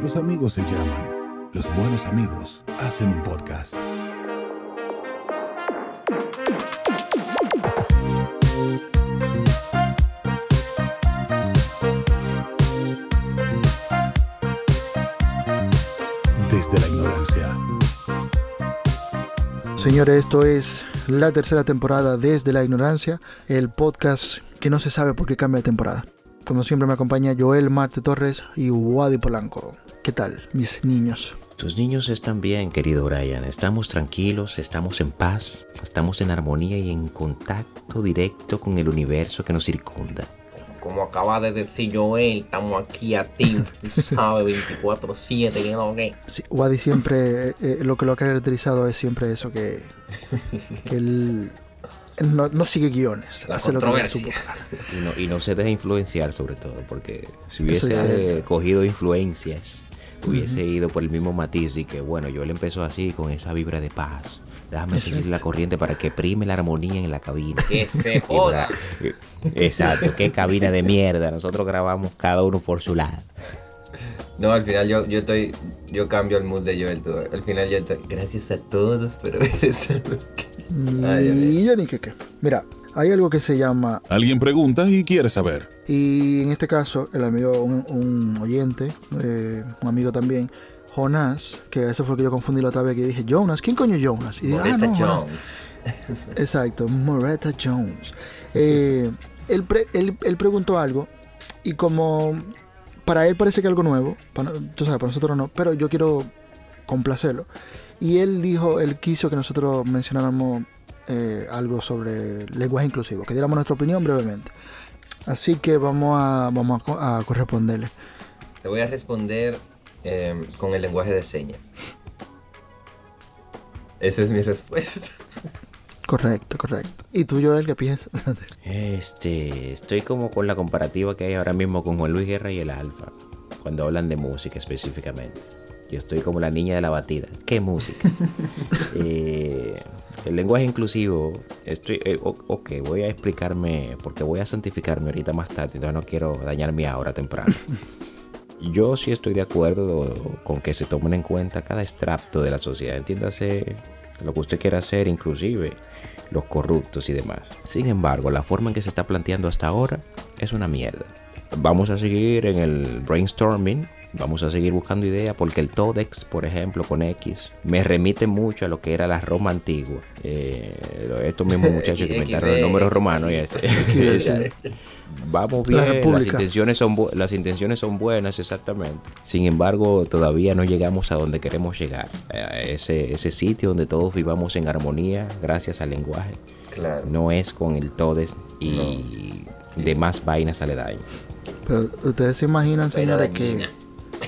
Los amigos se llaman. Los buenos amigos hacen un podcast. Desde la ignorancia. Señores, esto es la tercera temporada Desde la Ignorancia, el podcast que no se sabe por qué cambia de temporada. Como siempre me acompaña Joel Marte Torres y Wadi Polanco. ¿Qué tal, mis niños? Tus niños están bien, querido Brian. Estamos tranquilos, estamos en paz, estamos en armonía y en contacto directo con el universo que nos circunda. Como acaba de decir Joel, estamos aquí activos, tú sabes, 24-7, que no que. Sí, Wadi siempre, eh, eh, lo que lo ha caracterizado es siempre eso, que, que él, él no, no sigue guiones. La hace lo que su. Y no, y no se deja influenciar sobre todo, porque si hubiese cogido influencias, hubiese ido por el mismo matiz y que bueno, yo le empezó así con esa vibra de paz. Déjame seguir la corriente para que prime la armonía en la cabina. Que se joda. Exacto, qué cabina de mierda. Nosotros grabamos cada uno por su lado. No, al final yo, yo estoy, yo cambio el mood de Joel. tú. Al final yo estoy, gracias a todos, pero Ay, Dios mío. Y yo ni que qué. Mira, hay algo que se llama, Alguien pregunta y quiere saber. y en este caso, el amigo, un, un oyente, eh, un amigo también, Jonas, que eso fue lo que yo confundí la otra vez, que dije, Jonas, ¿quién coño es Jonas? Y dije, ah, no. Jones. Exacto, Moretta Jones. Eh, él, pre- él- él preguntó algo y como para él parece que algo nuevo, para, tú sabes, para nosotros no, pero yo quiero complacerlo. Y él dijo, él quiso que nosotros mencionáramos eh, algo sobre lenguaje inclusivo, que diéramos nuestra opinión brevemente. Así que vamos a, vamos a co- a corresponderle. Te voy a responder eh, con el lenguaje de señas. Esa es mi respuesta. Correcto, correcto. ¿Y tú, Joel, qué piensas? Este, estoy como con la comparativa que hay ahora mismo con Juan Luis Guerra y el Alfa, cuando hablan de música específicamente. Yo estoy como la niña de la batida. ¿Qué música? Eh, el lenguaje inclusivo, estoy, eh, ok, voy a explicarme, porque voy a santificarme ahorita más tarde, entonces no quiero dañar mi ahora temprano. Yo sí estoy de acuerdo con que se tomen en cuenta cada extracto de la sociedad, entiéndase lo que usted quiera hacer, inclusive los corruptos y demás. Sin embargo, la forma en que se está planteando hasta ahora es una mierda. Vamos a seguir en el brainstorming, vamos a seguir buscando ideas, porque el Todex, por ejemplo, con X, me remite mucho a lo que era la Roma antigua. Eh, estos mismos muchachos que inventaron los números romanos y ese. Vamos La bien, las República. intenciones, son las intenciones son buenas, exactamente. Sin embargo, todavía no llegamos a donde queremos llegar. A ese, ese sitio donde todos vivamos en armonía gracias al lenguaje. Claro. No es con el todes y demás vainas aledañas. Pero ustedes se imaginan, Vaina señores, que.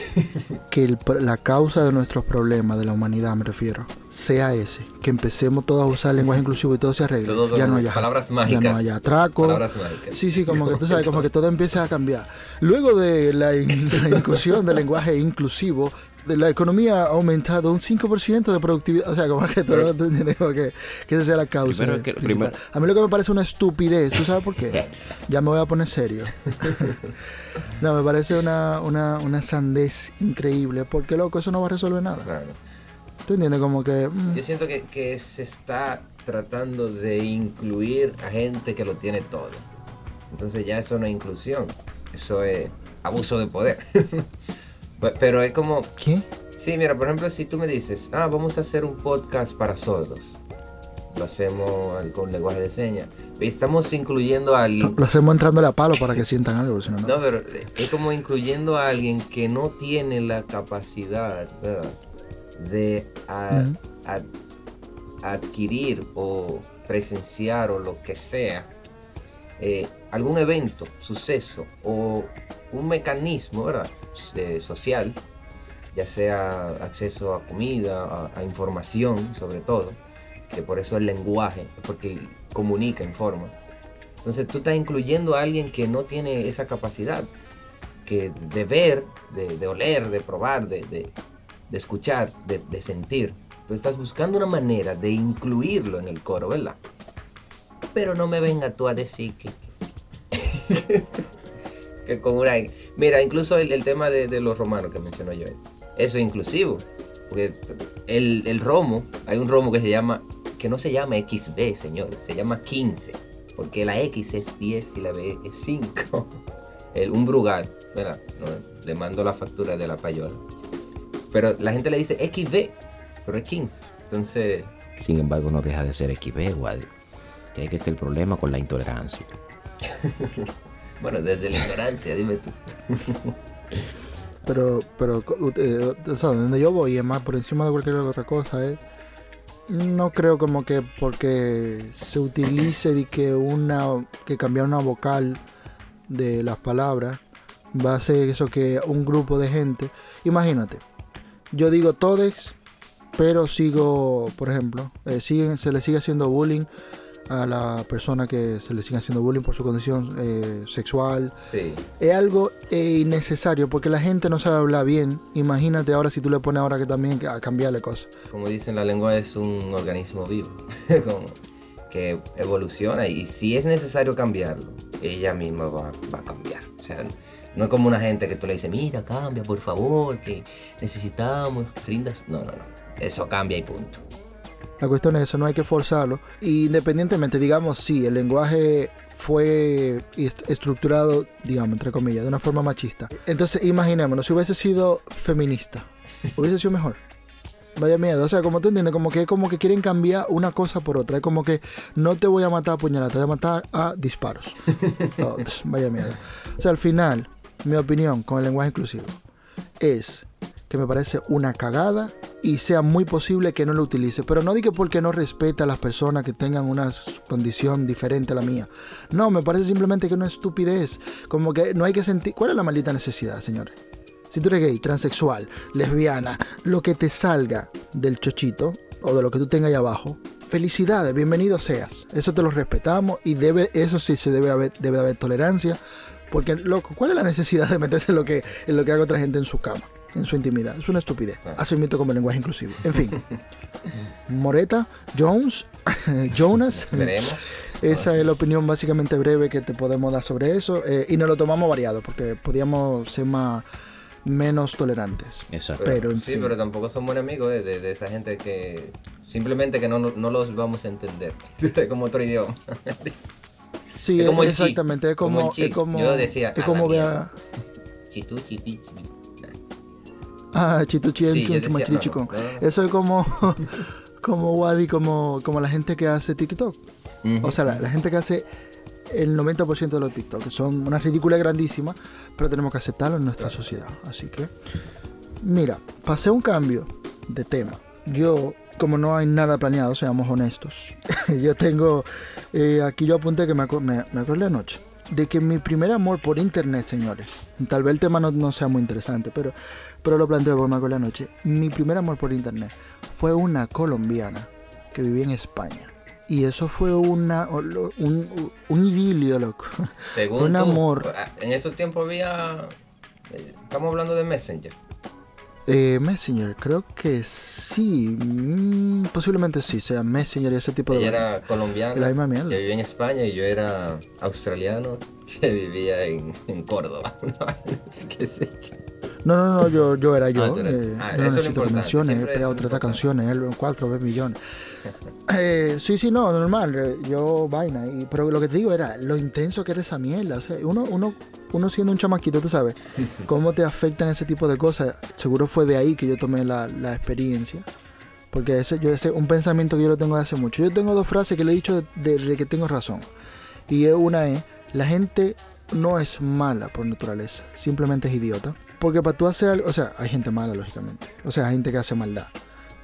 que el la causa de nuestros problemas, de la humanidad me refiero, sea ese, que empecemos todos a usar lenguaje inclusivo y todo se arregle. Todo ya no haya, palabras Ya mágicas. no haya atraco. Palabras mágicas. Sí, sí, como que tú sabes, como que todo empieza a cambiar. Luego de la, in- de la inclusión del lenguaje inclusivo, de la economía ha aumentado un 5% de productividad. O sea, como que todo, ¿tú entiendes? Como que, que esa sea la causa. Primero que- principal. primero- A mí lo que me parece una estupidez, ¿tú sabes por qué? Ya me voy a poner serio. no, me parece una, una, una sandez increíble, porque loco, eso no va a resolver nada. Claro. ¿Tú entiendes? Como que... mm, Yo siento que, que se está tratando de incluir a gente que lo tiene todo. Entonces ya eso no es inclusión, eso es abuso de poder. Pe- Pero es como, ¿Qué? sí, mira, por ejemplo, si tú me dices, ah, vamos a hacer un podcast para sordos, lo hacemos con lenguaje de señas, estamos incluyendo a alguien Lo hacemos entrándole a palo para que sientan algo, si no, no. Pero es como incluyendo a alguien que no tiene la capacidad ¿verdad? de a- Ujú. a- adquirir o presenciar o lo que sea eh, algún evento, suceso o un mecanismo ¿verdad? Social, ya sea acceso a comida, a, información sobre todo, que por eso el lenguaje, porque comunica, informa. Entonces tú estás incluyendo a alguien que no tiene esa capacidad, que de ver, de, oler, de probar, de, de- de escuchar, de, de sentir. Tú estás buscando una manera de incluirlo en el coro, ¿verdad? Pero no me venga tú a decir que... que con una Mira, incluso el, el tema de, de los romanos que mencionó yo, eso es inclusivo. Porque el, el romo, hay un romo que se llama, que no se llama XB, señores, se llama 15. Porque la X es 10 y la B es 5. El, un brugal. No, le mando la factura de la payola. Pero la gente le dice XB, pero es 15. Entonces, Sin embargo, no deja de ser XB, Wadi. Que hay que estar el problema con la intolerancia. bueno, desde la ignorancia, dime tú. Pero, pero, eh, o sea, donde yo voy es más por encima de cualquier otra cosa, ¿eh? No creo como que porque se utilice de que una, que cambiar una vocal de las palabras va a hacer eso que un grupo de gente, imagínate, yo digo todes, pero sigo, por ejemplo, eh, siguen, se le sigue haciendo bullying a la persona que se le sigue haciendo bullying por su condición eh, sexual, Sí. es algo eh, innecesario porque la gente no sabe hablar bien. Imagínate ahora si tú le pones ahora que también a cambiarle cosas. Como dicen, la lengua es un organismo vivo. como que evoluciona y si es necesario cambiarlo, ella misma va, va a cambiar. O sea, no es como una gente que tú le dices, mira, cambia, por favor, que necesitamos, rindas. No, no, no. Eso cambia y punto. La cuestión es eso, no hay que forzarlo. Independientemente, digamos, si el lenguaje fue est- estructurado, digamos, entre comillas, de una forma machista. Entonces, imaginémonos, si hubiese sido feminista, hubiese sido mejor. Vaya mierda, o sea, como tú entiendes, como que como que quieren cambiar una cosa por otra. Es como que no te voy a matar a puñalada, te voy a matar a disparos. Oh, vaya mierda. O sea, al final, mi opinión con el lenguaje inclusivo es que me parece una cagada y sea muy posible que no lo utilice. Pero no digo porque no respeta a las personas que tengan una condición diferente a la mía. No, me parece simplemente que una estupidez. Como que no hay que sentir... ¿Cuál es la maldita necesidad, señores? Si tú eres gay, transexual, lesbiana, lo que te salga del chochito o de lo que tú tengas ahí abajo, felicidades, bienvenido seas. Eso te lo respetamos y debe, eso sí se debe haber, debe haber tolerancia. Porque, loco, ¿cuál es la necesidad de meterse en lo que, en lo que haga otra gente en su cama? En su intimidad. Es una estupidez. Así mismo como el lenguaje inclusivo. En fin. Moreta, Jones, Jonas. Veremos. Esa es la opinión básicamente breve que te podemos dar sobre eso. eh, y nos lo tomamos variado porque podíamos ser más menos tolerantes. Exacto. Pero, en sí, fin. pero tampoco somos enemigos de, de- de esa gente que simplemente que no, no, los vamos a entender. como otro idioma. Sí, es como exactamente. Es como es como, Yo decía, es como vea. Chitu, chipi, chipi. Ah, chituchi, Sí, yo chunchu, decía, matrichico. no, no, no, no. Eso es como, como Wadi, como, como la gente que hace TikTok. O sea, la, la gente que hace el 90% de los TikTok. Son una ridícula grandísima, pero tenemos que aceptarlo en nuestra sociedad. Así que, mira, pasé un cambio de tema. Yo, como no hay nada planeado, seamos honestos. yo tengo, eh, aquí yo apunté que me, me, me acordé anoche, de que mi primer amor por internet, señores, tal vez el tema no, no sea muy interesante, pero, pero lo planteo porque me acordé anoche. Mi primer amor por internet fue una colombiana que vivía en España. Y eso fue una, un, un idilio, loco. Según un tú, amor. En esos tiempos había. eh, Estamos hablando de Messenger. Eh, Messenger, creo que sí. mm, posiblemente sí, sea Messenger y ese tipo de... Ella era colombiana. La misma mierda. Que vivía en España y yo era australiano que vivía en, en Córdoba. ¿Qué sé yo? No, no, no, yo, yo era yo. Ah, tú eras- eh, ah, yo no necesito que importante, menciones, he pegado eso es 30 importante. canciones, él 4 veces millones. Eh, sí, sí, no, normal, eh, yo vaina. Y, pero lo que te digo era lo intenso que era esa mierda. O sea, uno, uno, uno siendo un chamaquito, tú sabes, cómo te afectan ese tipo de cosas. Seguro fue de ahí que yo tomé la, la experiencia. Porque ese, yo ese un pensamiento que yo lo tengo de hace mucho. Yo tengo dos frases que le he dicho desde que tengo razón. Y una es, la gente no es mala por naturaleza, simplemente es idiota. Porque para tú hacer algo, o sea, hay gente mala, lógicamente. O sea, hay gente que hace maldad.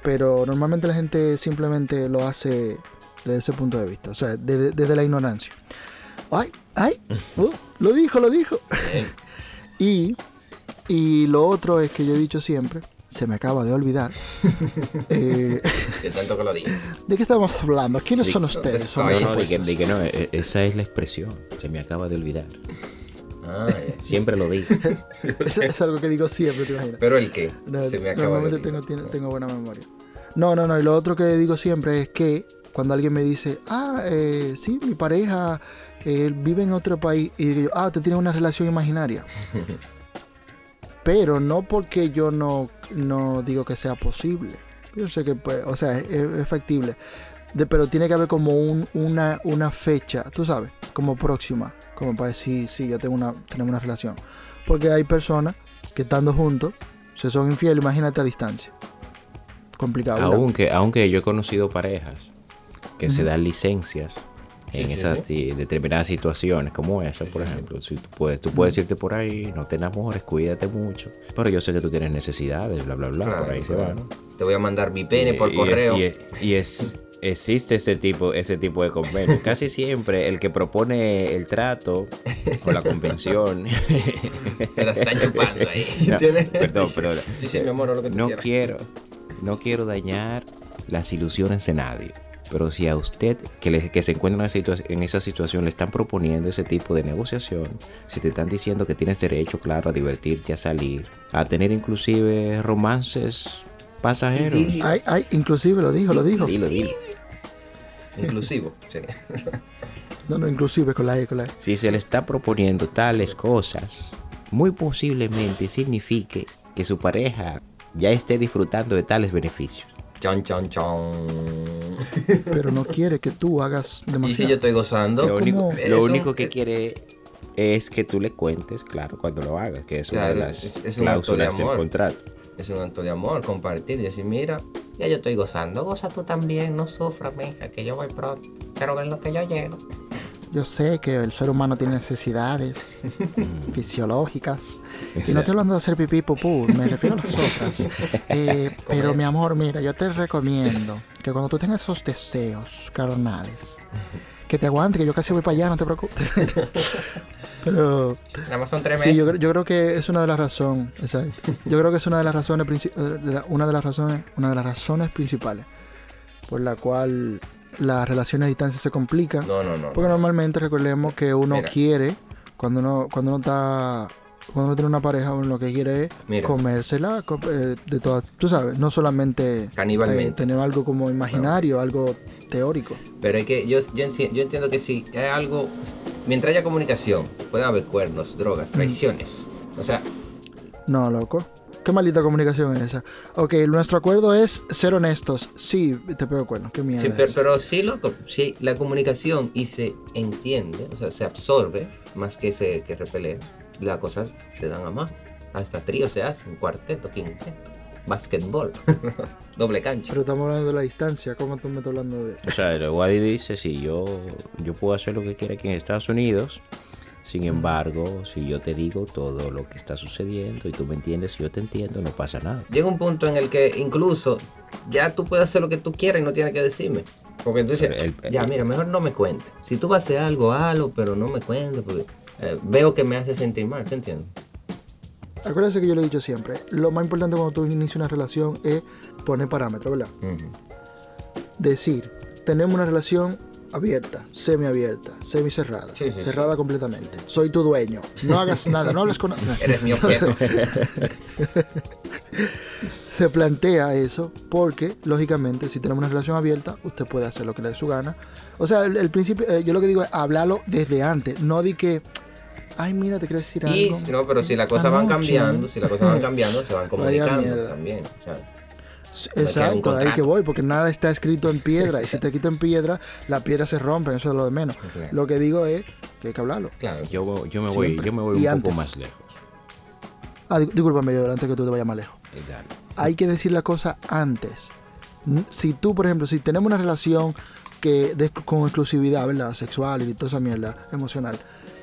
Pero normalmente la gente simplemente lo hace desde ese punto de vista, o sea, desde, desde la ignorancia. ¡Ay! ¡Ay! uh, lo dijo, lo dijo. Y, y lo otro es que yo he dicho siempre, se me acaba de olvidar. eh, De tanto que lo dices. ¿De qué estamos hablando? ¿Quiénes son ustedes? No, no, di que, no, e- esa es la expresión. Se me acaba de olvidar. Ah. Siempre lo digo. Es, es algo que digo siempre, te imaginas. Pero el qué? No, Se me acaba de normalmente olvidar. tengo buena memoria. No, no, no. Y lo otro que digo siempre es que cuando alguien me dice, ah, eh, sí, mi pareja él vive en otro país y digo yo, ah, te tiene una relación imaginaria. Pero no porque yo no, no digo que sea posible. Yo sé que, pues, o sea, es, es factible. De- pero tiene que haber como un- una, una fecha, tú sabes, como próxima, como para decir, sí, yo tengo una, tenemos una relación. Porque hay personas que estando juntos se son infieles, imagínate a distancia. Complicado. ¿verdad? Aunque, aunque yo he conocido parejas que se dan licencias en Sí, esas sí. determinadas situaciones, como esa, por ejemplo. Si tú puedes, tú puedes irte por ahí, no te enamores, cuídate mucho. Pero yo sé que tú tienes necesidades, bla, bla, bla, Claro, por ahí se va. Te voy a mandar mi pene por Y- y es- correo. Y, es, y es- existe ese tipo, ese tipo de convenio. Casi siempre el que propone el trato con la convención. Se la está chupando ahí. No, perdón, pero Sí, sí, mi amor, lo que tú no quieras. quiero, no quiero dañar las ilusiones de nadie. Pero si a usted que, le- que se encuentra en, esa situa- en esa situación le están proponiendo ese tipo de negociación, si te están diciendo que tienes derecho, claro, a divertirte, a salir, a tener inclusive romances pasajeros. Idilio. Ay, ay, inclusive lo dijo, lo dijo. Dilo, dilo. Inclusivo. sí. No, no, inclusive con la E, con la E. Si se le está proponiendo tales cosas, muy posiblemente signifique que su pareja ya esté disfrutando de tales beneficios. Chon, chon, chon. Pero no quiere que tú hagas Y si demasiado. yo estoy gozando. Lo único, lo que quiere es que tú le cuentes, claro, cuando lo hagas, que es una de Claro, las es- es un acto de cláusulas del amor. contrato. Es un acto de amor, compartir y decir, mira, ya yo estoy gozando, goza tú también, no sufras, mija, que yo voy pronto. Pero ven lo que yo llego. Yo sé que el ser humano tiene necesidades fisiológicas. Y no estoy hablando de hacer pipí pupú, me refiero a las otras. Eh, pero mi amor, mira, yo te recomiendo que cuando tú tengas esos deseos carnales, que te aguante, que yo casi voy para allá, no te preocupes. pero Nada más son tres sí, meses. yo, creo- yo creo que es una de las razones, exacto. Yo creo que es una de las razones, princi- de la- una de las razones, una de las razones principales por la cual las relaciones a distancia se complican. No, no, no. Porque normalmente recordemos que uno Mira. quiere, cuando uno, cuando uno está, cuando uno tiene una pareja, uno lo que quiere es Mira. comérsela co- eh, de todas, tú sabes, no solamente eh, tener algo como imaginario, algo teórico. Pero es que yo, yo, enti- yo entiendo que si hay algo, mientras haya comunicación, pueden haber cuernos, drogas, Mm. traiciones. O sea, No, loco. ¿Qué maldita comunicación es esa? Ok, nuestro acuerdo es ser honestos. Sí, te pego cuernos. Qué mierda. sí, pero, sí, loco, la comunicación y se entiende, o sea, se absorbe más que se que repele, las cosas se dan a más. Hasta trío se hacen, cuarteto, quinteto, básquetbol, doble cancha. Pero estamos hablando de la distancia. ¿Cómo tú me estás hablando de.? O sea, el Wadi dice, si yo, yo puedo hacer lo que quiera aquí en Estados Unidos, sin embargo, si yo te digo todo lo que está sucediendo y tú me entiendes, yo te entiendo, no pasa nada. Llega un punto en el que incluso ya tú puedes hacer lo que tú quieras y no tienes que decirme. Porque entonces, el- ya el- mira, mejor no me cuentes. Si tú vas a hacer algo, hazlo, pero no me cuentes, porque eh, veo que me hace sentir mal, ¿te entiendes? Acuérdense que yo lo he dicho siempre. Lo más importante cuando tú inicias una relación es poner parámetros, ¿verdad? decir, tenemos una relación abierta, semiabierta, semicerrada, Sí, sí, cerrada completamente. Soy tu dueño. No hagas nada, no hables con Eres mi objeto. Se plantea eso porque, lógicamente, si tenemos una relación abierta, usted puede hacer lo que le dé su gana. O sea, el, el principio, eh, yo lo que digo es hablarlo desde antes, no di que, ay, mira, te quiero decir y algo. no, pero si las cosas van Anoche. cambiando, si las cosas van cambiando, se van comunicando también. O sea, Exacto, ahí que voy, porque nada está escrito en piedra. Y si te quito en piedra, la piedra se rompe, eso es lo de menos. Claro. Lo que digo es que hay que hablarlo. claro. Yo, yo me voy, Siempre. yo me voy Y un antes. poco más lejos. Ah, di- discúlpame, yo antes que tú te vayas más lejos. Eh, dale. hay que decir la cosa antes. Si tú, por ejemplo, si tenemos una relación que de- con exclusividad, ¿verdad? Sexual y toda esa mierda emocional,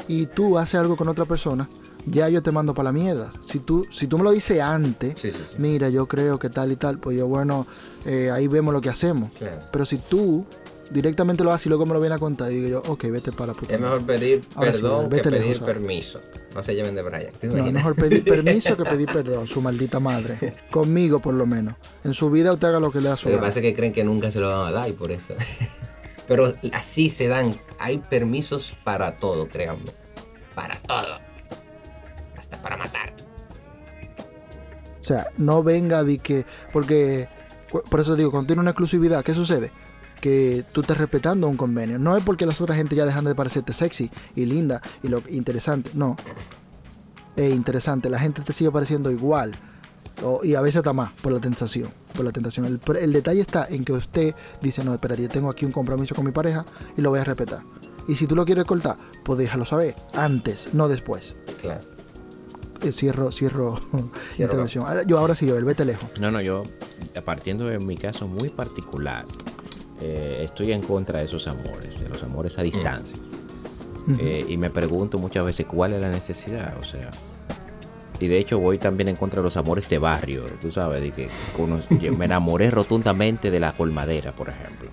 y tú haces algo con otra persona, ya yo te mando para la mierda. Si tú, si tú me lo dices antes, Sí, sí, sí. mira, yo creo que tal y tal, pues yo, bueno, eh, ahí vemos lo que hacemos. Claro. Pero si tú directamente lo haces y luego me lo vienes a contar y digo yo, ok, vete para la puta. Es mejor pedir Ahora perdón que vete pedir lejos ahora. permiso. No se lleven de Brian. ¿Te No, es mejor pedir permiso que pedir perdón, su maldita madre. Conmigo, por lo menos. En su vida usted haga lo que le da su Lo que pasa es que creen que nunca se lo van a dar y por eso. Pero así se dan. Hay permisos para todo, créanme. Para todo. O sea, no venga de que. Porque. Por eso digo, cuando tiene una exclusividad, ¿qué sucede? que tú estés respetando un convenio. No es porque las otras gente ya dejan de parecerte sexy y linda y lo interesante. No. Es interesante. La gente te sigue pareciendo igual. Y a veces está más por la tentación. Por la tentación. El, el detalle está en que usted dice, no, espera, yo tengo aquí un compromiso con mi pareja y lo voy a respetar. Y si tú lo quieres cortar, pues déjalo saber. Antes, no después. Claro. Eh, cierro, cierro intervención. Ah, Yo ahora sí, Joel, vete lejos. No, no, yo, partiendo de mi caso muy particular, eh, estoy en contra de esos amores, de los amores a distancia. Eh, y me pregunto muchas veces cuál es la necesidad, o sea. Y de hecho voy también en contra de los amores de barrio, tú sabes, de que me enamoré rotundamente de la colmadera, por ejemplo.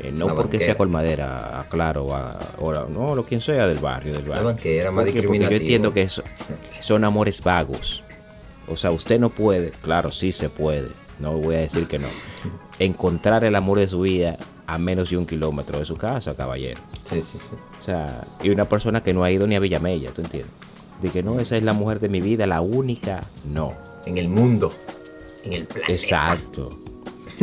Eh, no porque sea colmadera, ah, claro, a- o no, lo quien sea del barrio, del barrio. banquera, más ¿Por qué? Porque yo entiendo que eso- son amores vagos. O sea, usted no puede, claro, sí se puede, no voy a decir que no, encontrar el amor de su vida a menos de un kilómetro de su casa, caballero. Sí, sí, sí. O sea, y una persona que no ha ido ni a Villamella, ¿tú entiendes? De que no, esa es la mujer de mi vida, la única, no. En el mundo. En el planeta. Exacto.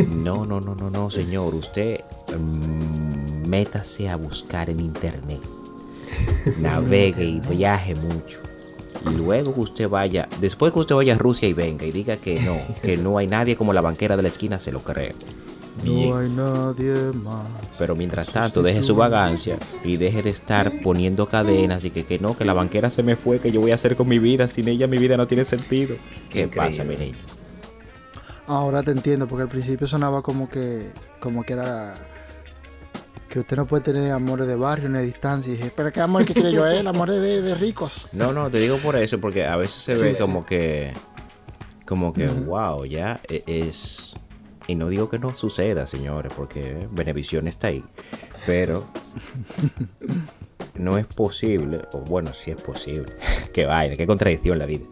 No, no, no, no, no, señor. Usted métase a buscar en internet. Navegue y viaje mucho. Y luego que usted vaya, después que usted vaya a Rusia y venga y diga que no, que no hay nadie como la banquera de la esquina, se lo cree. Bien. No hay nadie más. Pero mientras tanto, deje su vagancia y deje de estar poniendo cadenas y que, que no, que la banquera se me fue, que yo voy a hacer con mi vida, sin ella mi vida no tiene sentido. ¿Qué Increíble. pasa, mi niño? Ahora te entiendo, porque al principio sonaba como que, como que era que usted no puede tener amores de barrio ni de distancia. Y dije, pero qué amor que quiere yo a él, amores de, de ricos. No, no, te digo por eso, porque a veces se Sí, ve sí. como que, como que, wow, ya e- es, y no digo que no suceda, señores, porque Benevisión está ahí, pero no es posible, o bueno, sí es posible, qué vaina, qué contradicción la vida.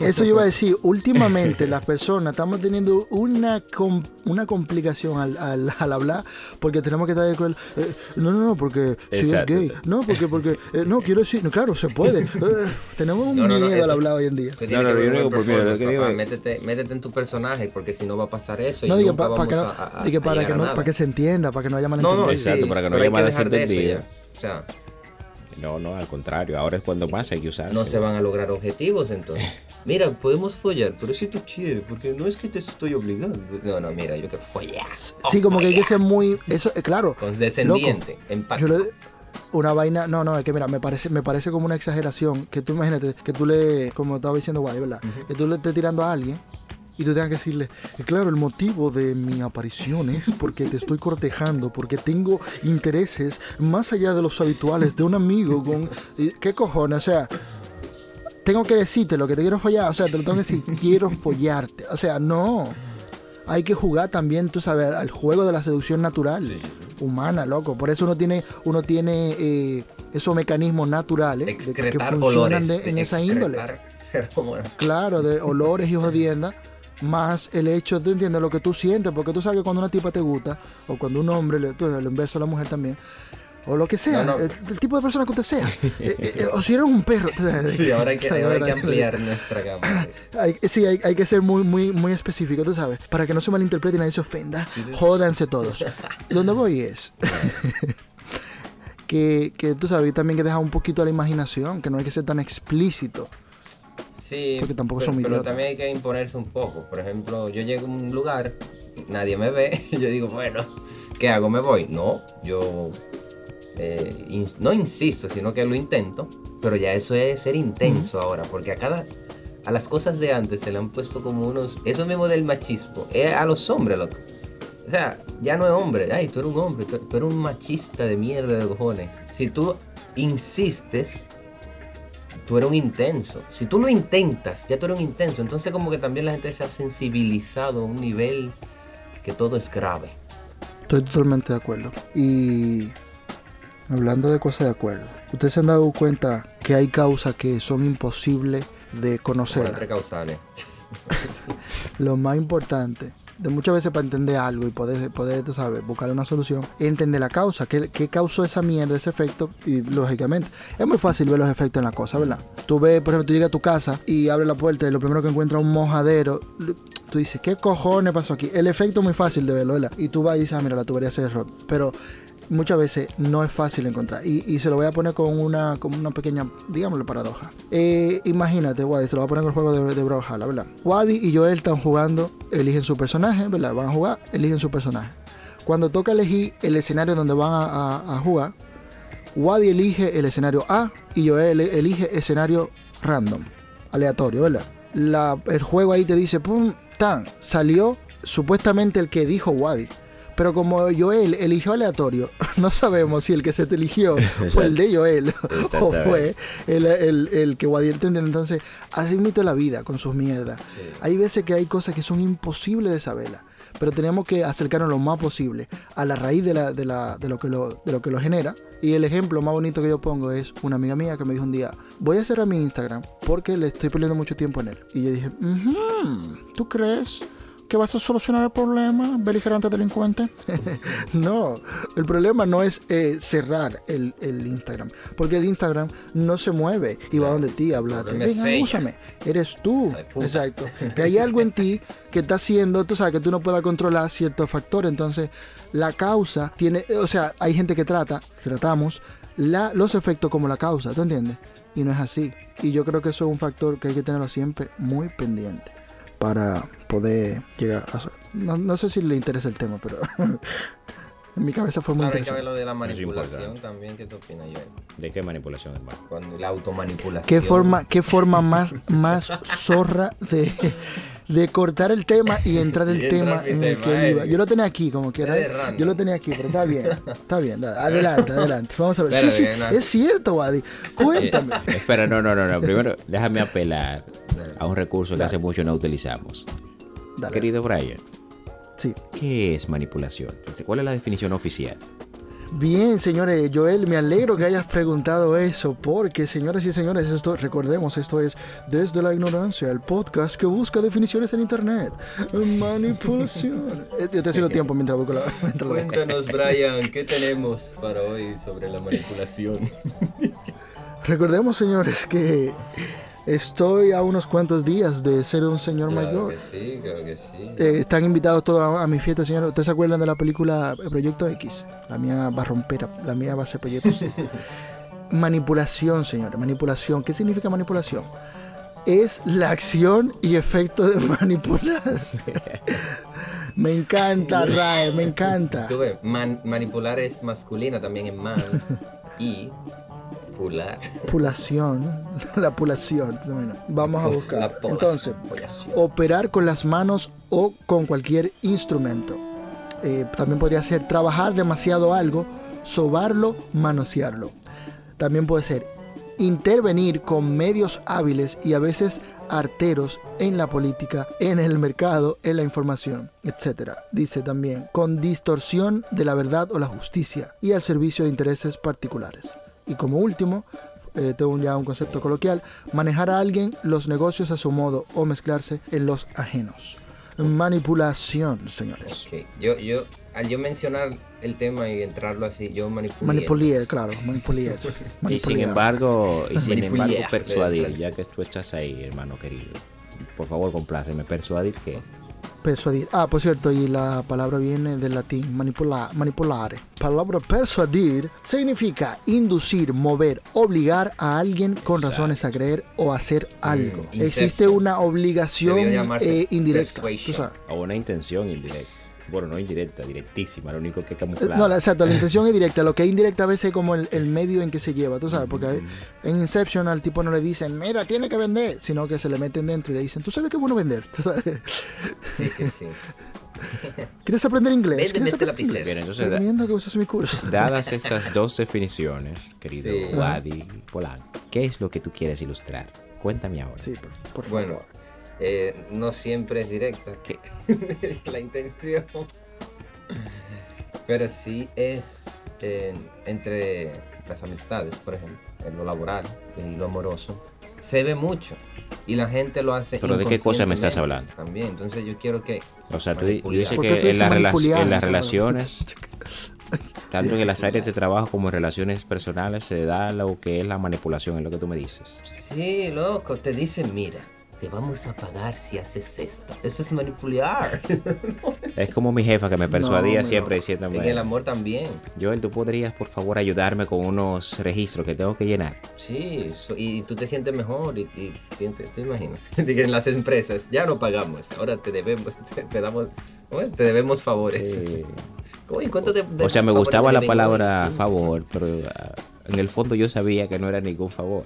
Eso yo iba a decir, últimamente las personas estamos teniendo una, com- una complicación al, al- al hablar porque tenemos que estar de acuerdo. eh, no, no, no, porque si Exacto, es gay. exacto. No, porque, porque, eh, no, quiero decir, no, claro, se puede. Eh, tenemos un No, no, no, miedo al eso- hablar hoy en día. No, no, yo digo por miedo, Métete, métete en tu personaje porque si no va a pasar eso y No, diga, nunca para que, no, vamos a- a- diga, a para, que no, para que se entienda, para que no haya No, no, malentendido. Exacto, sí, para que no haya ya. O sea, No, no, al contrario, ahora es cuando más hay que usar. no se van a lograr objetivos entonces. Mira, podemos follar, pero si tú quieres, porque no es que te estoy obligando. No, no, mira, yo quiero follar. Sí, como que hay que ser muy. Eso, eh, claro. Condescendiente, empático. Yo le- una vaina, no, no, es que mira, me parece, me parece como una exageración que tú imagínate que tú le, como estaba diciendo Guay, ¿verdad? Que tú le estés tirando a alguien y tú tengas que decirle, "Eh, claro, el motivo de mi aparición es porque te estoy cortejando, porque tengo intereses más allá de los habituales de un amigo con... ¿Qué cojones? O sea, tengo que decirte lo que te quiero follar, o sea, te lo tengo que decir, quiero follarte. O sea, no. Hay que jugar también, tú sabes, al juego de la seducción natural, humana, loco. Por eso uno tiene, uno tiene eh, esos mecanismos naturales de- que funcionan de- en esa índole. Claro, de olores y jodiendas, más el hecho, tú entiendes lo que tú sientes, porque tú sabes que cuando una tipa te gusta, o cuando un hombre, le- tú, lo inverso a la mujer también, o lo que sea, No, no. El, el tipo de persona que usted sea, eh, eh, o si eres un perro. Sí, ahora hay que, ahora hay que ampliar nuestra gama. Hay- sí, hay, hay que ser muy, muy, muy específico, tú sabes, para que no se malinterprete y nadie se ofenda. Jódanse todos. Donde voy es que, que tú sabes también que deja un poquito a la imaginación, que no hay que ser tan explícito. Sí, Porque tampoco pero, somos pero idiotas. también hay que imponerse un poco. Por ejemplo, yo llego a un lugar, nadie me ve, y yo digo, bueno, ¿qué hago? ¿Me voy? No, yo eh, in- no insisto, sino que lo intento, pero ya eso es ser intenso ahora, porque a cada a las cosas de antes se le han puesto como unos, eso mismo del machismo, es a los hombres, loco. O sea, ya no es hombre, ay, tú eres un hombre, tú, tú eres un machista de mierda de cojones. Si tú insistes, tú eres un intenso. Si tú lo intentas, ya tú eres un intenso. Entonces como que también la gente se ha sensibilizado a un nivel que todo es grave. Estoy totalmente de acuerdo. Y hablando de cosas de acuerdo, ustedes se han dado cuenta que hay causas que son imposibles de conocer. causales. Lo más importante de muchas veces para entender algo y poder, poder tú sabes, buscar una solución, entender la causa, qué, qué causó esa mierda, ese efecto, y lógicamente, es muy fácil ver los efectos en la cosa, ¿verdad? Tú ves, por ejemplo, tú llegas a tu casa y abres la puerta y lo primero que encuentras un mojadero, tú dices, ¿qué cojones pasó aquí? El efecto es muy fácil de verlo, ¿verdad? Y tú vas y dices, ah, mira, la tubería se derrotó. Pero muchas veces no es fácil encontrar. Y, se lo voy a poner con una, con una pequeña, digámoslo, paradoja. Eh, imagínate, Wadi, se lo voy a poner con el juego de, de Brawlhalla, ¿verdad? Wadi y Joel están jugando, eligen su personaje, ¿verdad? Van a jugar, eligen su personaje. Cuando toca elegir el escenario donde van a, jugar, Wadi elige el escenario A y Joel elige escenario random, aleatorio, ¿verdad? El juego ahí te dice, pum, tan, salió supuestamente el que dijo Wadi. Pero como Joel eligió aleatorio, no sabemos si el que se te eligió fue el de Joel o fue el, el- el que Wadi entendió. Entonces, así mito la vida con sus mierdas. Hay veces que hay cosas que son imposibles de saberlas, pero tenemos que acercarnos lo más posible a la raíz de, la, de, la- de lo que lo, de lo que lo genera. Y el ejemplo más bonito que yo pongo es una amiga mía que me dijo un día, voy a cerrar mi Instagram porque le estoy perdiendo mucho tiempo en él. Y yo dije, "Ujú, ¿tú crees? Que vas a solucionar el problema, beligerante delincuente. no, el problema no es eh, cerrar el, el Instagram, porque el Instagram no se mueve y va donde ti a hablarte. Venga, úsame, eres tú. Exacto. Que hay algo en ti que está haciendo, tú sabes, que tú no puedas controlar ciertos factores. Entonces, la causa tiene, o sea, hay gente que trata, tratamos la, los efectos como la causa, ¿tú entiendes? Y no es así. Y yo creo que eso es un factor que hay que tenerlo siempre muy pendiente para poder llegar a... No, no sé si le interesa el tema, pero en mi cabeza fue muy Claro, hay que ver interesante. lo de la manipulación también. ¿Qué te opinas, Joel? ¿De qué manipulación, hermano? Cuando la automanipulación. ¿Qué forma, qué forma más, más zorra de, de cortar el tema y entrar el Y tema en el tema, que él iba? eh. Yo lo tenía aquí como quiera. ¿eh? Yo lo tenía aquí, pero está bien. Está bien. adelante, adelante. Vamos a ver. Sí, Espérate, sí, no. es cierto, Wadi. Cuéntame. Eh, espera, no, no, no, no. Primero, déjame apelar a un recurso que hace mucho no utilizamos. Dale. Querido Brian, Sí. ¿qué es manipulación? ¿Cuál es la definición oficial? Bien, señores, Joel, me alegro que hayas preguntado eso, porque, señoras y señores, esto, recordemos, esto es Desde la Ignorancia, el podcast que busca definiciones en Internet. Manipulación. Eh, Yo te sigo tiempo mientras busco la... mientras la- Cuéntanos, Brian, ¿qué tenemos para hoy sobre la manipulación? Recordemos, señores, que estoy a unos cuantos días de ser un señor Claro mayor. que sí, claro que sí. Eh, están invitados todos a, a mi fiesta, señores. ¿Ustedes se acuerdan de la película Proyecto X? La mía va a romper, la mía va a ser Proyecto Z. manipulación, señores, manipulación. ¿Qué significa manipulación? Es la acción y efecto de manipular. me encanta, Rae, me encanta. Man- manipular es masculina, también es man. Y pular. Pulación, la pulación. Bueno, vamos a buscar. Entonces, operar con las manos o con cualquier instrumento. Eh, también podría ser trabajar demasiado algo, sobarlo, manosearlo. También puede ser intervenir con medios hábiles y a veces arteros en la política, en el mercado, en la información, etc. Dice también con distorsión de la verdad o la justicia y al servicio de intereses particulares. Y como último, eh, tengo ya un concepto coloquial, manejar a alguien los negocios a su modo o mezclarse en los ajenos. Manipulación, señores. Ok, Yo, yo, al yo mencionar el tema y entrarlo así, yo manipulé. Manipulier, claro, manipulier. Y sin embargo, y sin embargo persuadir, ya que tú estás ahí, hermano querido. Por favor, compláceme. Persuadir que Persuadir. Ah, por cierto, y la palabra viene del latín manipular, manipulare. Palabra persuadir significa inducir, mover, obligar a alguien con Exacto. razones a creer o hacer algo. Inception. Existe una obligación eh, indirecta. o una intención indirecta. Bueno, no indirecta, directísima, lo único que Eh, camuflar. No, la- exacto, la intención es directa. Lo que es indirecta a veces es como el, el medio en que se lleva, tú sabes, porque en Inception al tipo no le dicen, mira, tiene que vender, sino que se le meten dentro y le dicen, tú sabes que es bueno vender. ¿Tú sabes? Sí, sí, sí. ¿Quieres aprender inglés? ¿Quieres este aprender lapicero. inglés? Bien, entonces, recomiendo que uses mi curso. Dadas estas dos definiciones, querido Sí. Wadi Polanco, ¿qué es lo que tú quieres ilustrar? Cuéntame ahora. Sí, por, por favor. Bueno, eh, no siempre es directa que la intención. Pero sí es eh, entre las amistades, por ejemplo, en lo laboral y lo amoroso. Se ve mucho y la gente lo hace. ¿Pero de qué cosa me estás hablando? También, entonces yo quiero que. O sea, tú dices ¿Por qué que tú en, en las relaciones, tanto en las áreas de trabajo como en relaciones personales, se da lo que es la manipulación, es lo que tú me dices. Sí, loco, te dicen, mira, te vamos a pagar si haces esto. Eso es manipular. Es como mi jefa que me persuadía No, siempre en diciéndome, el amor también. Joel, ¿tú podrías por favor ayudarme con unos registros que tengo que llenar? Sí, so- y tú te sientes mejor y, y sientes, te imaginas. En las empresas ya no pagamos, ahora te debemos, te, te damos, bueno, te debemos favores. Sí. ¿cuánto te- O sea, me gustaba la palabra favor, pero ah, en el fondo yo sabía que no era ningún favor.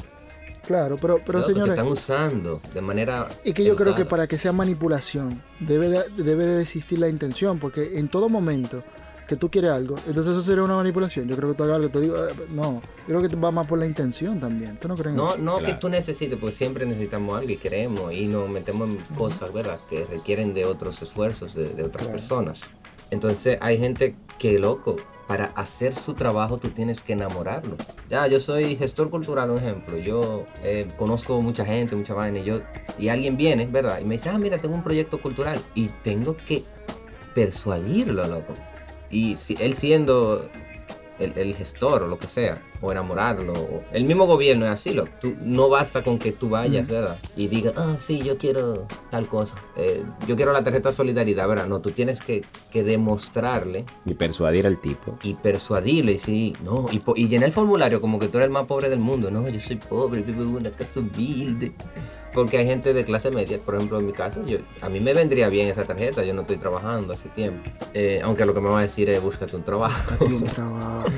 Claro, pero, pero señores, están usando de manera. y que yo creo que para que sea manipulación debe de, debe de existir la intención, porque en todo momento que tú quieres algo, entonces eso sería una manipulación. Yo creo que tú hagas algo, te digo, eh, no, yo creo que va más por la intención también. ¿Tú no crees? en No, eso? no Claro. que tú necesites, pues siempre necesitamos algo y queremos y nos metemos en cosas, ¿verdad? Que requieren de otros esfuerzos de, de otras Claro. personas. Entonces hay gente que, loco, para hacer su trabajo tú tienes que enamorarlo. Ya, yo soy gestor cultural, un ejemplo. Yo eh, conozco mucha gente, mucha vaina y yo y alguien viene, ¿verdad? Y me dice, ah, mira, tengo un proyecto cultural y tengo que persuadirlo, loco. Y si él siendo el, el gestor o lo que sea, o enamorarlo, o- el mismo gobierno es así, lo, tú, no basta con que tú vayas, ¿verdad? Y digas, ah, sí, yo quiero tal cosa, Eh, yo quiero la tarjeta de solidaridad, ¿verdad? No, tú tienes que, que demostrarle Y persuadir al tipo. y persuadirle, sí, no, y, y llenar el formulario como que tú eres el más pobre del mundo, no, yo soy pobre, vivo en una casa humilde. Porque hay gente de clase media, por ejemplo, en mi caso, yo, a mí me vendría bien esa tarjeta, yo no estoy trabajando hace tiempo. Eh, aunque lo que me va a decir es, búscate un trabajo. Un trabajo.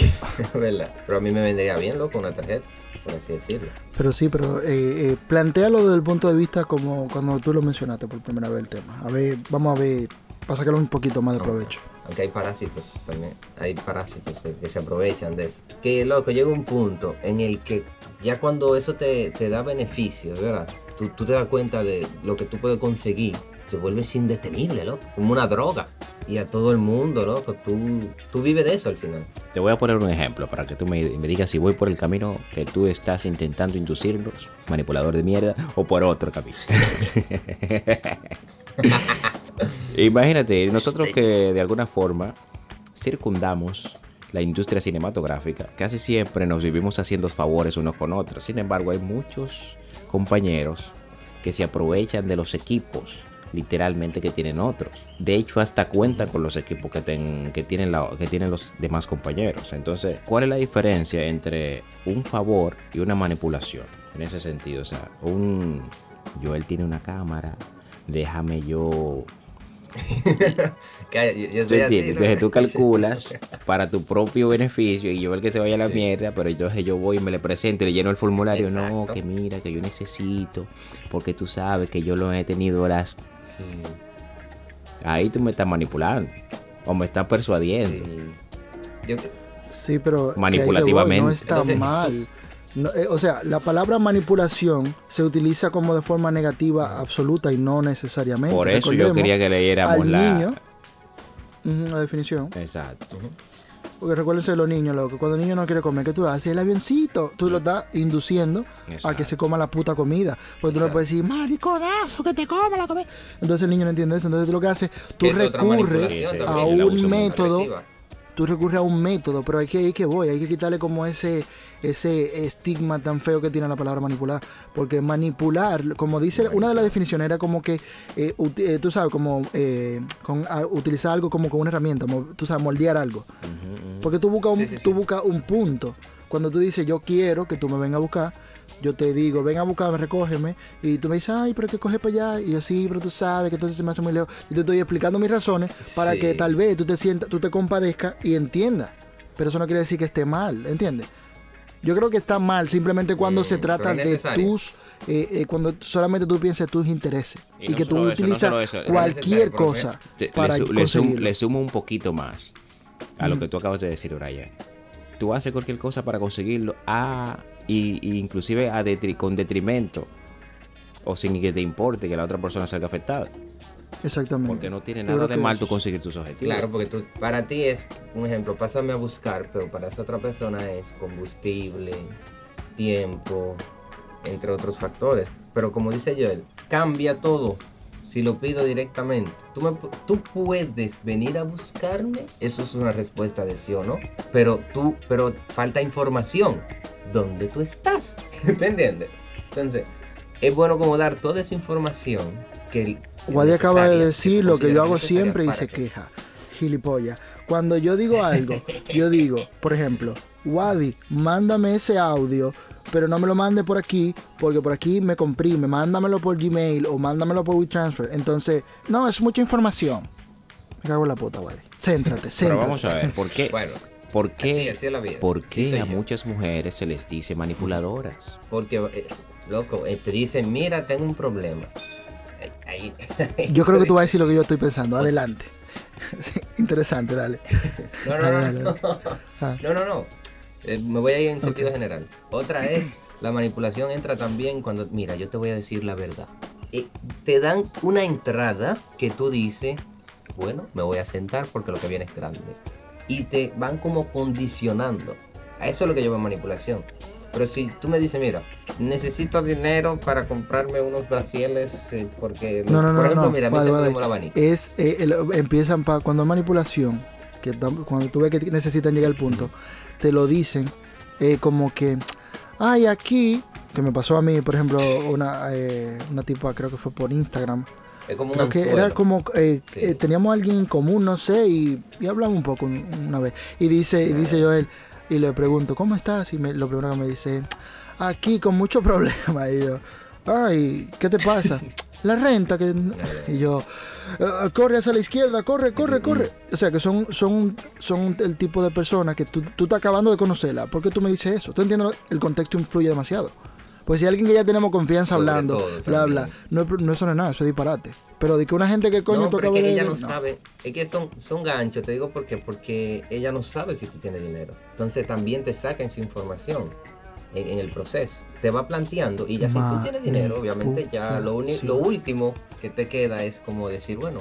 ¿Verdad? Pero a mí me vendría bien, loco, una tarjeta, por así decirlo. Pero sí, pero eh, eh, plantealo desde el punto de vista como cuando tú lo mencionaste por primera vez el tema. A ver, vamos a ver, para sacarle un poquito más de provecho. Aunque hay parásitos también, hay parásitos que, se aprovechan de eso. Que, loco, llega un punto en el que ya cuando eso te, te da beneficios, ¿verdad? Tú, tú te das cuenta de lo que tú puedes conseguir, te vuelves indetenible, loco, como una droga. Y a todo el mundo, loco, tú, tú vives de eso al final. Te voy a poner un ejemplo para que tú me, me digas si voy por el camino que tú estás intentando inducirnos, manipulador de mierda, o por otro camino. Imagínate, nosotros que de alguna forma circundamos la industria cinematográfica, casi siempre nos vivimos haciendo favores unos con otros. Sin embargo, hay muchos compañeros que se aprovechan de los equipos literalmente que tienen otros. De hecho, hasta cuentan con los equipos que, ten- que, tienen la- que tienen los demás compañeros. Entonces, ¿cuál es la diferencia entre un favor y una manipulación? En ese sentido, o sea, un... Joel tiene una cámara, déjame yo yo, yo ¿Tú soy así, entiendes? ¿no? Entonces tú calculas para tu propio beneficio y yo el que se vaya a la mierda, pero entonces yo voy y me le presento y le lleno el formulario. No, que mira, que yo necesito, porque tú sabes que yo lo he tenido las... Sí, Ahí tú me estás manipulando o me estás persuadiendo. sí. Yo, Sí, pero Manipulativamente. no está Entonces- mal. No, eh, o sea, la palabra manipulación se utiliza como de forma negativa absoluta y no necesariamente. Por eso yo quería que leyéramos al la... niño, la definición. Exacto. Porque recuérdense los niños, loco. Cuando el niño no quiere comer, ¿qué tú haces? El avioncito. Tú lo estás induciendo a que se coma la puta comida. Porque tú no Exacto. puedes decir, mariconazo, que te coma la comida. Entonces el niño no entiende eso. Entonces tú lo que haces, tú recurres manipulación Sí, sí, a un método. Tú recurres a un método, pero hay que ir que voy, hay que quitarle como ese ese estigma tan feo que tiene la palabra manipular, porque manipular, como dice una de las definiciones era como que eh, eh, tú sabes como eh, con, a- utilizar algo como con una herramienta, tú sabes moldear algo, porque tú buscas un, Sí, sí, sí. tú buscas un punto. Cuando tú dices yo quiero que tú me vengas a buscar, yo te digo, ven a buscarme, recógeme, y tú me dices, ay, pero que coge para allá, y yo sí, pero tú sabes que entonces se me hace muy lejos. Yo te estoy explicando mis razones para Sí. que tal vez tú te sientas, tú te compadezcas y entiendas. Pero eso no quiere decir que esté mal, ¿entiendes? Yo creo que está mal simplemente cuando Mm, se pero trata de tus, eh, eh, cuando solamente tú piensas tus intereses Y y, no que tú eso, utilizas eso, cualquier cosa Te- para le, le sumo un poquito más a lo que tú acabas de decir, Brian. Tú haces cualquier cosa para conseguirlo, a, y, y inclusive a detri- con detrimento, o sin que te importe que la otra persona salga afectada. Exactamente. Porque no tiene nada de mal tú conseguir tus objetivos. Claro, porque tú, para ti es, un ejemplo, pásame a buscar, pero para esa otra persona es combustible, tiempo, entre otros factores. Pero como dice Joel, cambia todo si lo pido directamente. ¿Tú, me, tú puedes venir a buscarme. Eso es una respuesta de sí o no. Pero tú, pero falta información. ¿Dónde tú estás? ¿Te entiendes? Entonces, es bueno como dar toda esa información que... Wadi acaba de decir lo que yo hago siempre y se queja. Gilipollas. Cuando yo digo algo, yo digo, por ejemplo, Wadi, mándame ese audio, pero no me lo mande por aquí, porque por aquí me comprime. Mándamelo por Gmail o mándamelo por WeTransfer. Entonces, no, es mucha información. Me cago en la puta, Wadi. Céntrate, céntrate. Pero vamos a ver, ¿por qué? Bueno, ¿Por qué, Así, así es la vida. ¿por qué Sí a yo. muchas mujeres se les dice manipuladoras? porque, eh, loco, eh, te dicen, mira, tengo un problema. Ahí, ahí- Yo creo que tú vas a decir lo que yo estoy pensando. Adelante. Interesante, dale. No, no, Dale, no. dale, Ah. No, no, no. Eh, me voy a ir en sentido general. Otra es, la manipulación entra también cuando, mira, yo te voy a decir la verdad. Eh, te dan una entrada que tú dices, bueno, me voy a sentar porque lo que viene es grande. Y te van como condicionando. A eso es lo que yo veo manipulación. Pero si tú me dices, mira, necesito dinero para comprarme unos brasieles eh, porque, No, no, no, por ejemplo, no. mira, Vale, vale. abanico. Es, eh, el- empiezan pa- cuando manipulación, que cuando tú ves que necesitan llegar al punto, te lo dicen eh, como que, ay, aquí, que me pasó a mí, por ejemplo, una, eh, una tipa, creo que fue por Instagram, como un creo que anzuelo. era como, eh, Sí. eh, teníamos a alguien en común, no sé, y, y hablamos un poco un- una vez, y dice, y dice Joel, y le pregunto, ¿cómo estás? Y me- lo primero que me dice, aquí con mucho problema, y yo, ay, ¿qué te pasa? La renta, que... Y yo, "Eh, corre hacia la izquierda, corre, corre, corre. O sea, que son, son, son el tipo de personas que tú, tú estás acabando de conocerla. ¿Por qué tú me dices eso? ¿Tú entiendes? El contexto influye demasiado. Pues si alguien que ya tenemos confianza Sobre hablando, todo, bla, bla, no, no eso no es nada, eso es disparate. Pero de que una gente que coño no, tú pero es que ella no, no. sabe. Es que son, son ganchos, te digo por qué. Porque ella no sabe si tú tienes dinero. Entonces también te sacan esa información en, en el proceso. Te va planteando y ya si tú tienes dinero, obviamente ya lo, uni- sí. lo último que te queda es como decir, bueno,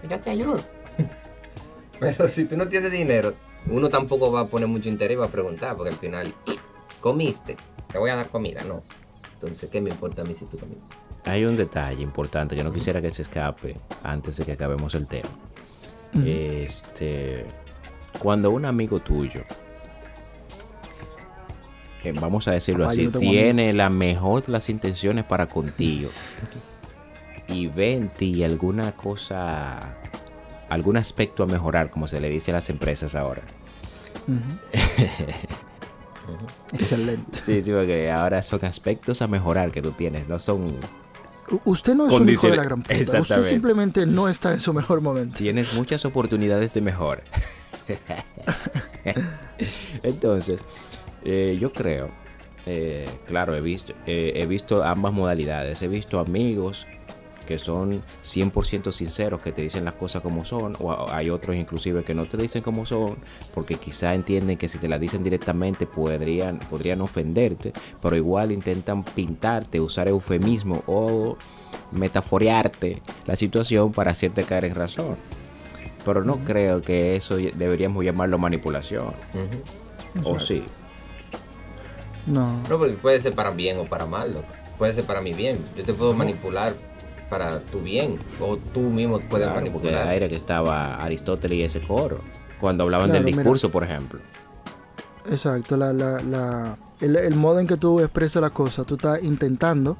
pues yo te ayudo. pero si tú no tienes dinero, uno tampoco va a poner mucho interés y va a preguntar, porque al final, comiste, te voy a dar comida, no. Entonces, ¿qué me importa a mí si tú comiste? Hay un detalle importante, yo no quisiera que se escape antes de que acabemos el tema. Este, cuando un amigo tuyo, eh, vamos a decirlo así, tiene la mejor las intenciones para contigo y ve en ti alguna cosa, algún aspecto a mejorar, como se le dice a las empresas ahora. Excelente. Sí, sí, porque ahora son aspectos a mejorar que tú tienes, no son Usted no es un hijo de la gran puta. Usted simplemente no está en su mejor momento. tienes muchas oportunidades de mejor. Entonces, eh, yo creo, eh, claro, he visto, eh, he visto ambas modalidades. He visto amigos que son 100% sinceros, que te dicen las cosas como son, o hay otros inclusive que no te dicen como son, porque quizá entienden que si te las dicen directamente podrían, podrían ofenderte, pero igual intentan pintarte, usar eufemismo o metaforearte la situación para hacerte caer en razón. Pero no creo que eso deberíamos llamarlo manipulación. O sí. No. No, porque puede ser para bien o para mal. Puede ser para mi bien. Yo te puedo manipular para tu bien. O tú mismo puedes Claro, porque manipular. era que estaba Aristóteles y ese coro. Cuando hablaban Claro, del mira. discurso, por ejemplo. Exacto. La, la, la, el, el modo en que tú expresas las cosas, tú estás intentando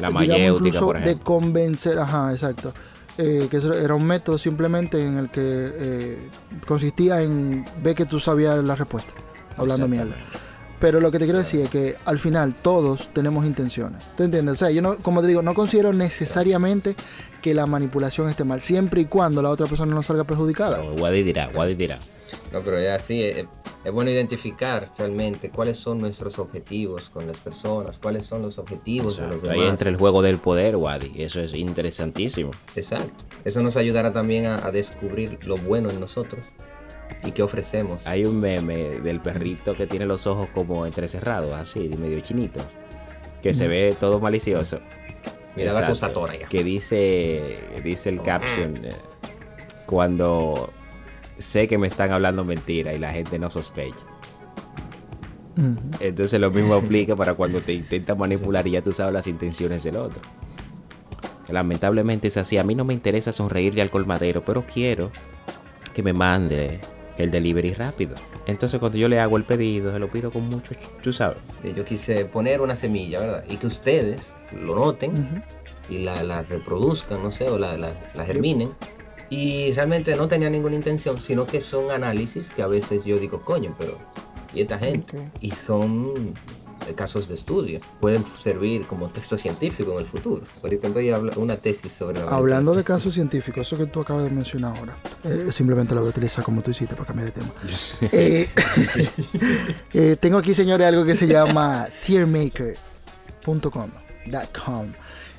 La digamos, mayéutica, incluso por de convencer, ajá, exacto. Eh, que eso era un método simplemente en el que eh, consistía en ver que tú sabías la respuesta, hablando mierda. Pero lo que te quiero decir es que al final todos tenemos intenciones. ¿Tú entiendes? O sea, yo no, como te digo, no considero necesariamente que la manipulación esté mal, siempre y cuando la otra persona no salga perjudicada. Pero Wadi dirá, Wadi dirá. No, pero ya sí, es, es bueno identificar realmente cuáles son nuestros objetivos con las personas, cuáles son los objetivos de los Exacto. demás. Ahí entra el juego del poder, Wadi. Eso es interesantísimo. Exacto. Eso nos ayudará también a, a descubrir lo bueno en nosotros y qué ofrecemos. Hay un meme del perrito que tiene los ojos como entrecerrados, así, medio chinitos. Que se ve todo malicioso. Mirada Exacto. acusadora ya. Que dice, dice el caption eh, cuando sé que me están hablando mentira y la gente no sospecha. Entonces lo mismo aplica para cuando te intenta manipular y ya tú sabes las intenciones del otro. Lamentablemente es así. A mí no me interesa sonreírle al colmadero, pero quiero que me mande el delivery rápido. Entonces cuando yo le hago el pedido, se lo pido con mucho, tú sabes. Eh, Yo quise poner una semilla, ¿verdad? Y que ustedes lo noten y la, la reproduzcan, no sé, o la, la, la germinen. Y realmente no tenía ninguna intención, sino que son análisis que a veces yo digo, coño, pero ¿y esta gente? Y son casos de estudio. Pueden servir como texto científico en el futuro. Ahorita estoy hablando una tesis sobre la Hablando de casos científicos, eso que tú acabas de mencionar ahora, eh, simplemente lo voy a utilizar como tú hiciste para cambiar de tema. Eh, eh, tengo aquí, señores, algo que se llama tiermaker.com .com,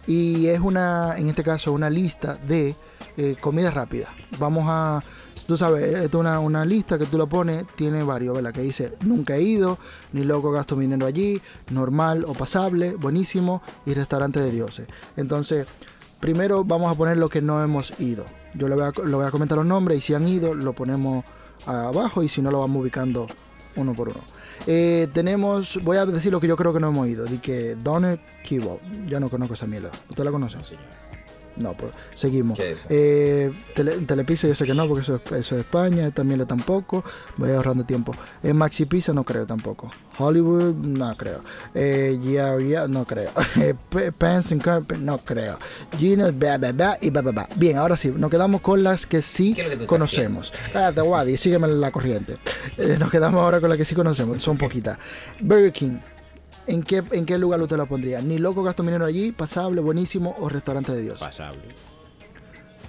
y es una, en este caso, una lista de comida rápida. Vamos a, tú sabes, esta es una, una lista que tú la pones, tiene varios, ¿verdad? Que dice, nunca he ido, ni loco gasto mi dinero allí, normal o pasable, buenísimo, y restaurante de dioses. Entonces, primero vamos a poner lo que no hemos ido. Yo le voy a, comentar los nombres y si han ido, lo ponemos abajo y si no, lo vamos ubicando uno por uno. Eh, tenemos, voy a decir lo que yo creo que no hemos ido. Di que Donner Kebab. Yo no conozco esa mierda. ¿Usted la conoce? No, pues seguimos. Eh, tele, Telepizza yo sé que no, porque eso es, eso es España. También tampoco. Voy ahorrando tiempo. Eh, Maxi Pizza no creo tampoco. Hollywood no creo. Eh, yeah, yeah, no creo. Eh, Pants and Carpet no creo. Gino, bla, bla, bla, y bla, bla, bla. Bien, ahora sí, nos quedamos con las que sí ¿Qué es lo que tú estás conocemos. Espérate, Wadi, sígueme la corriente. Eh, nos quedamos ahora con las que sí conocemos. Son poquitas. Burger King. ¿En qué, ¿En qué lugar usted la pondría? ¿Ni loco gasto minero allí? ¿Pasable, buenísimo o restaurante de Dios? Pasable.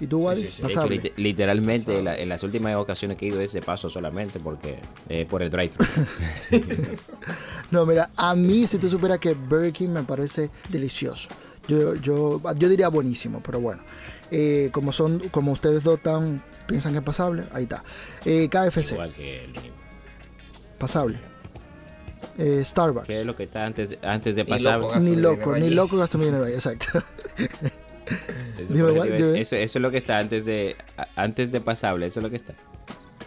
¿Y tú, Wadi? Sí, sí, sí. De hecho, Pasable. lit- literalmente en, la- en las últimas ocasiones que he ido es de paso solamente porque eh, por el drive-thru. No, mira, a mí si tú supieras que Burger King me parece delicioso. Yo, yo, yo diría buenísimo, pero bueno. Eh, como son, como ustedes dos tan piensan que es pasable, ahí está. Eh, KFC, Igual que el pasable. Eh, Starbucks. que es lo que está antes, antes de pasar. loco, Ni loco, ni loco gasto mi dinero ahí, exacto. Eso, Dime, por eso eso, eso es lo que está antes de antes de pasable, eso es lo que está.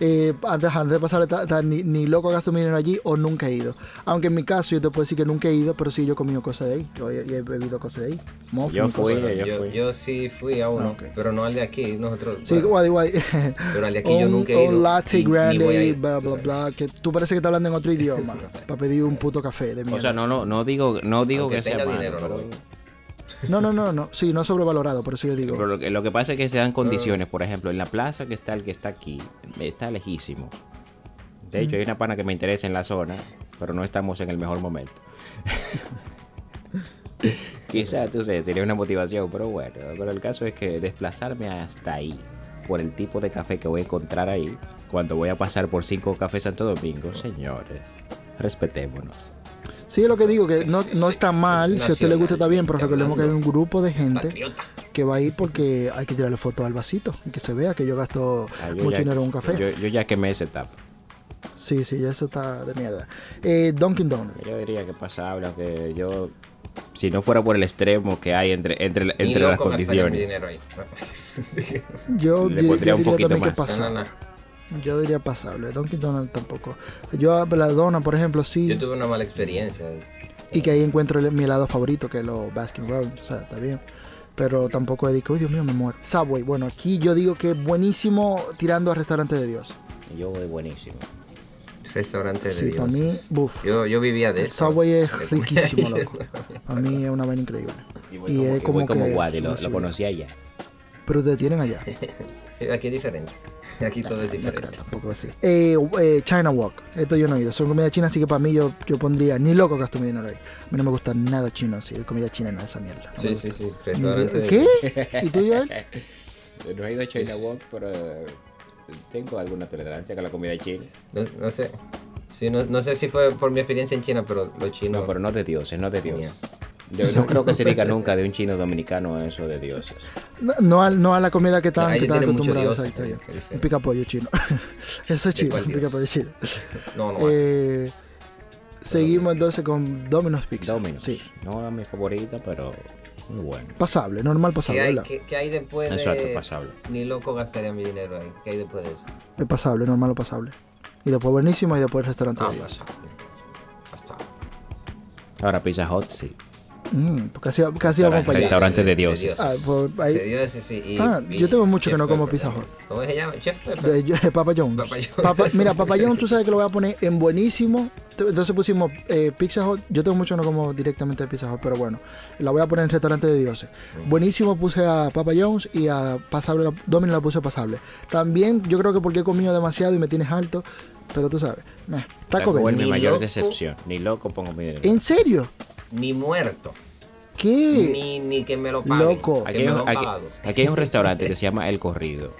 Eh, antes, antes de está ni, ni loco gasto mi dinero allí o nunca he ido. Aunque en mi caso yo te puedo decir que nunca he ido, pero sí yo he comido cosas de ahí. Yo he, he bebido cosas de ahí. Muffin Yo fui, cosas. yo yo, fui. yo sí fui a uno, Ah, pero no al de aquí. Nosotros, Sí, bueno, guay, guay. pero al de aquí yo un, nunca he ido. un latte grande, ir. bla, bla, bla. Que tú parece que estás hablando en otro idioma para pedir un puto café de mierda. O sea, no no no digo no digo Aunque que sea malo, dinero, no pero. No, no, no, no. Sí, no sobrevalorado, por eso yo digo. pero lo, que, lo que pasa es que se dan condiciones, por ejemplo, en la plaza que está el que está aquí, está lejísimo. De hecho, hay una pana que me interesa en la zona, pero no estamos en el mejor momento. Quizás, tú sabes, sería una motivación, pero bueno, pero el caso es que desplazarme hasta ahí, por el tipo de café que voy a encontrar ahí, cuando voy a pasar por cinco cafés Santo Domingo, señores, respetémonos. Sí, es lo que digo, que no, no está mal. Si a usted le gusta, está bien, pero recordemos que hay un grupo de gente que va a ir porque hay que tirarle fotos al vasito y que se vea que yo gasto Ah, yo mucho ya- dinero en un café. Yo, yo ya quemé ese etapa. Sí, sí, eso está de mierda. Eh, Dunkin' Donuts. Yo diría que pasable, aunque yo, si no fuera por el extremo que hay entre, entre, entre las condiciones, dinero ahí. Yo, Le pondría yo un diría poquito que Yo diría pasable. Dunkin' Donuts tampoco. Yo la dona, por ejemplo, sí. Yo tuve una mala experiencia. Y que ahí encuentro el- mi helado favorito, que es los Baskin Robbins. O sea, está bien. Pero tampoco he dicho, uy, Dios mío, me muero. Subway, bueno, aquí yo digo que es buenísimo tirando a restaurante de Dios. yo voy buenísimo. Restaurante de Sí, Dios. para mí, buf. Yo, yo vivía de El eso. Subway es riquísimo, loco. Para mí es una vaina increíble. Y voy Y como, es como voy como que Wadi, lo, lo conocí allá. Pero ustedes tienen allá. Sí, aquí es diferente. Aquí todo es No creo, diferente. tampoco así. Eh, eh, China Walk. Esto yo no he ido. Son comida china, así que para mí yo, yo pondría ni loco gasto mi dinero ahí. A mí no me gusta nada chino, sí. Comida china, nada de esa mierda. No Sí, sí, sí. ¿Qué? ¿Y tú, Joel? No he ido a China Walk, pero eh, tengo alguna tolerancia con la comida china. No, no sé. Sí, no, no sé si fue por mi experiencia en China, pero los chinos. No, pero no de dioses, no de dioses. Yo no creo que se diga nunca de un chino dominicano eso de dioses. No, no, a, no a la comida que están, que están acostumbrados a dioses, Italia. Un picapollo chino. Eso es ¿De chino, un dios? picapollo chino. No, no. Eh, seguimos entonces con Domino's Pizza. Domino's. Sí. No es mi favorita, pero muy bueno. Pasable, normal ¿Qué pasable, hay, ¿verdad? qué- qué hay después de.? Exacto, pasable. Ni loco gastaría mi dinero ahí. ¿Qué hay después de eso? Es pasable, normal o pasable. Y después buenísimo y después el restaurante Ah, de Dios. pasable. Ahora Pizza Hut, sí. Mm, pues casi, casi vamos para allá. Restaurante de dioses. Ah, pues ahí- De dioses, sí, y- Ah, y yo tengo mucho que no como Pepper Pizza. Hut. ¿Cómo se llama? Chef Pepper. De, Papa John's. Papa John's. Papa- mira, Papa John's, tú sabes que lo voy a poner en buenísimo. Entonces pusimos eh, Pizza Hut. Yo tengo mucho que no como directamente de Pizza Hut, pero bueno, la voy a poner en restaurante de dioses. Buenísimo puse a Papa John's y a Pasable, la- Domino la puse pasable. También yo creo que porque he comido demasiado y me tienes alto, pero tú sabes. meh, Taco Taco Bell, Bell. mi Ni mayor loco. decepción. Ni loco pongo mi dinero. ¿En serio? Ni muerto. ¿Qué? Ni, ni que me lo paguen. Loco. Que Aquí me hay, lo un, aquí- hay un restaurante que se llama El Corrido.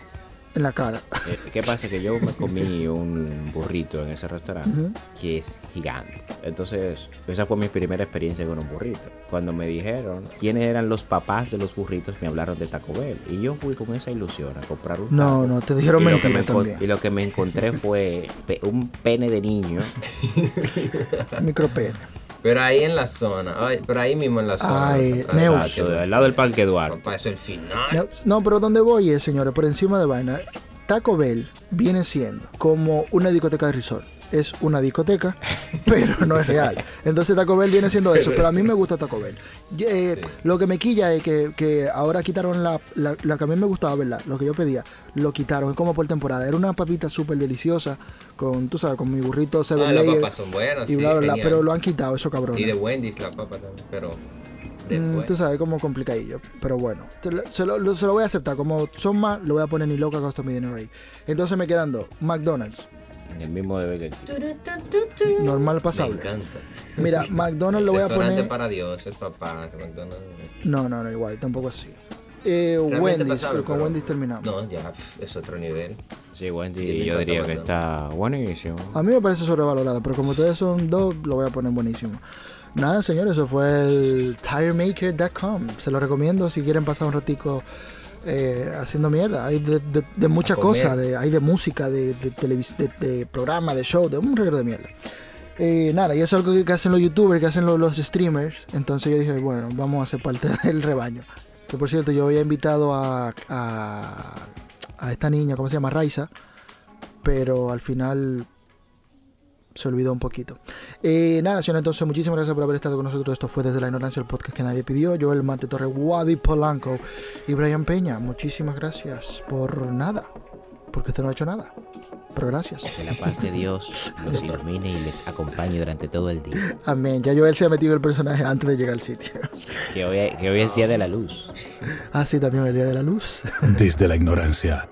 En la cara. Eh, ¿Qué pasa? Que yo me comí un burrito en ese restaurante que es gigante. Entonces, esa fue mi primera experiencia con un burrito. Cuando me dijeron quiénes eran los papás de los burritos, me hablaron de Taco Bell. Y yo fui con esa ilusión a comprar un No, taco. no, te dijeron mentira me también. Y lo que me encontré fue pe- un pene de niño. Micropene. Pero ahí en la zona. ay, pero ahí mismo en la zona. Ay. Exacto, al lado del Parque Duarte. Papá, eso es el final. No, no, pero donde voy es, señores, por encima de vaina, Taco Bell viene siendo como una discoteca de resort. Es una discoteca, pero no es real. Entonces Taco Bell viene siendo eso, pero a mí me gusta Taco Bell. Yo, eh, Lo que me quilla es que, que ahora quitaron la, la, la que a mí me gustaba, ¿verdad? Lo que yo pedía, lo quitaron, es como por temporada. Era una papita súper deliciosa, con, tú sabes, con mi burrito seven Ah, las papas son buenas. y sí, bla, bla, bla, pero lo han quitado, eso cabrón. Y de Wendy's la papa también. Pero. Mm, Después. tú sabes, como complicadillo. Pero bueno, se, lo, lo- se lo voy a aceptar. Como son más, lo voy a poner ni loca costo mi dinero ahí. Entonces me quedan dos. McDonald's, El mismo de Burger King. normal Me pasable. encanta. Mira, McDonald's lo voy a poner. para Dios, el papá. McDonald's. No, no, no, igual, tampoco así. Eh, Wendy's, pasable, pero con pero- Wendy's terminamos. No, ya, es otro nivel. Sí, Wendy, Y me yo diría que está buenísimo. A mí me parece sobrevalorado, pero como ustedes son dos, lo voy a poner buenísimo. Nada, señores, eso fue el tiremaker.com. Se lo recomiendo si quieren pasar un ratico eh, haciendo mierda. Hay de, de, de muchas cosas, de, hay de música, de, de, televis- de, programa, de show, de un regalo de mierda. Eh, nada, y eso es algo que hacen los youtubers, que hacen los, los streamers. Entonces yo dije, bueno, vamos a ser parte del rebaño. Que por cierto, yo había invitado a, a, a esta niña, ¿cómo se llama? Raiza. Pero al final se olvidó un poquito. Eh, nada, señor, entonces muchísimas gracias por haber estado con nosotros. Esto fue desde la ignorancia el podcast que nadie pidió. Yo, el Marte Torre, Wadi Polanco y Brian Peña. Muchísimas gracias por nada. Porque usted no ha hecho nada. Pero gracias. Que la paz de Dios los ilumine y les acompañe durante todo el día. Amén. Ya Joel se ha metido el personaje antes de llegar al sitio. Que hoy, que hoy es Día de la Luz. Ah, sí, también el día de la luz. Desde la ignorancia